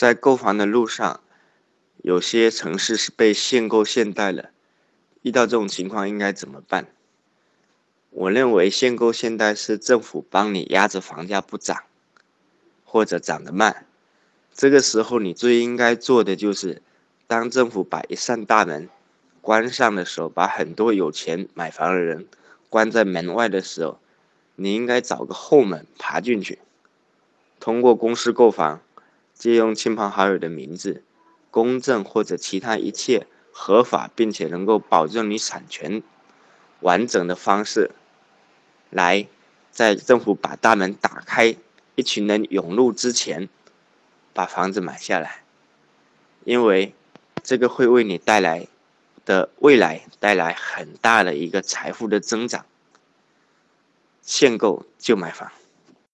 在购房的路上，有些城市是被限购限贷了。遇到这种情况应该怎么办？我认为限购限贷是政府帮你压着房价不涨，或者涨得慢。这个时候你最应该做的就是，当政府把一扇大门关上的时候，把很多有钱买房的人关在门外的时候，你应该找个后门爬进去，通过公示购房。借用亲朋好友的名字，公证或者其他一切合法并且能够保证你产权完整的方式，来在政府把大门打开，一群人涌入之前，把房子买下来，因为这个会为你带来的未来带来很大的一个财富的增长。限购就买房。